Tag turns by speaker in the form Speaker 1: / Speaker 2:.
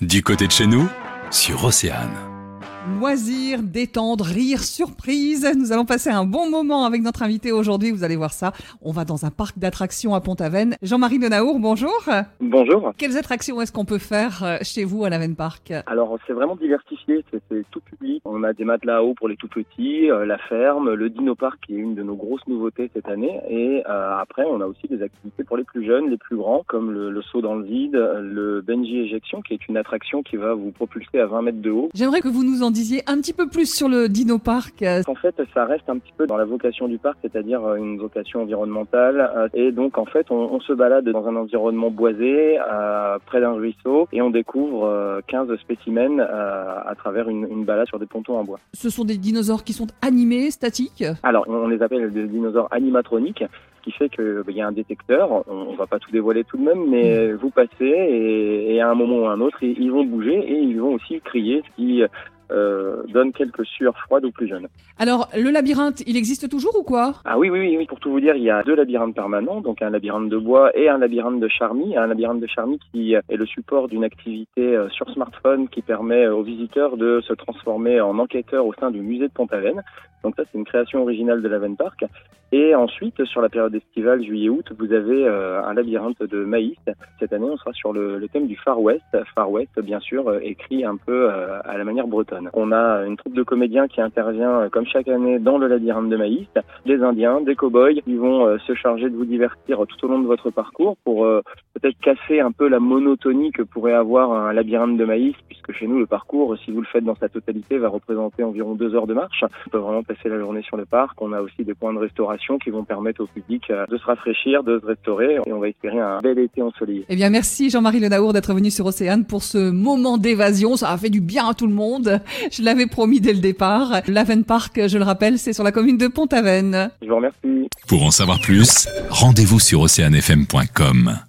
Speaker 1: Du côté de chez nous, sur Océane.
Speaker 2: Loisirs, détendre, rire, surprise. Nous allons passer un bon moment avec notre invité aujourd'hui. Vous allez voir ça. On va dans un parc d'attractions à Pont-Aven. Jean-Marie Denaour, bonjour.
Speaker 3: Bonjour.
Speaker 2: Quelles attractions est-ce qu'on peut faire euh, chez vous à l'Aven Park
Speaker 3: Alors c'est vraiment diversifié, c'est tout public. On a des matelas à eau pour les tout petits, euh, la ferme, le Dino Park qui est une de nos grosses nouveautés cette année. Et euh, après on a aussi des activités pour les plus jeunes, les plus grands, comme le, le saut dans le vide, le Benji Éjection qui est une attraction qui va vous propulser à 20 mètres de haut.
Speaker 2: J'aimerais que vous nous en disiez un petit peu plus sur le Dino Park.
Speaker 3: En fait, ça reste un petit peu dans la vocation du parc, c'est-à-dire euh, une vocation environnementale. euh, Et donc, en fait, on, on se balade dans un environnement boisé, euh, près d'un ruisseau, et on découvre euh, 15 spécimens euh, à travers une, une balade sur des pontons en bois.
Speaker 2: Ce sont des dinosaures qui sont animés, statiques?
Speaker 3: Alors, on les appelle des dinosaures animatroniques, ce qui fait qu'il y a un détecteur. On, on va pas tout dévoiler tout de même, mais vous passez et, et à un moment ou à un autre, ils, ils vont bouger et ils vont aussi crier, ce qui euh, donne quelques sueurs froides aux plus jeunes.
Speaker 2: Alors, le labyrinthe, il existe toujours ou quoi?
Speaker 3: Ah oui, oui, oui, pour tout vous dire, il y a deux labyrinthes permanents, donc un labyrinthe de bois et un labyrinthe de charmille. Un labyrinthe de charmille qui est le support d'une activité euh, sur smartphone qui permet aux visiteurs de se transformer en enquêteurs au sein du musée de Pont-Aven. Donc ça, c'est une création originale de l'Aven Park. Et ensuite, sur la période estivale, juillet-août, vous avez euh, un labyrinthe de maïs. Cette année, on sera sur le, le thème du Far West. Far West, bien sûr, euh, écrit un peu euh, à la manière bretonne. On a une troupe de comédiens qui intervient, euh, comme chaque année, dans le labyrinthe de maïs. Des Indiens, des cow-boys, qui vont euh, se charger de vous divertir tout au long de votre parcours pour euh, peut-être casser un peu la monotonie que pourrait avoir un labyrinthe de maïs, puisque chez nous, le parcours, si vous le faites dans sa totalité, va représenter environ deux heures de marche. On peut vraiment passer la journée sur le parc. On a aussi des points de restauration qui vont permettre au public euh, de se rafraîchir, de se restaurer, et on va espérer un bel été ensoleillé.
Speaker 2: Eh bien, merci Jean-Marie Lenaour d'être venu sur Océane pour ce moment d'évasion. Ça a fait du bien à tout le monde. Je l'avais promis dès le départ. L'Aven Park, je le rappelle, c'est sur la commune de Pont-Aven.
Speaker 3: Je vous remercie.
Speaker 1: Pour en savoir plus, rendez-vous sur oceanfm.com.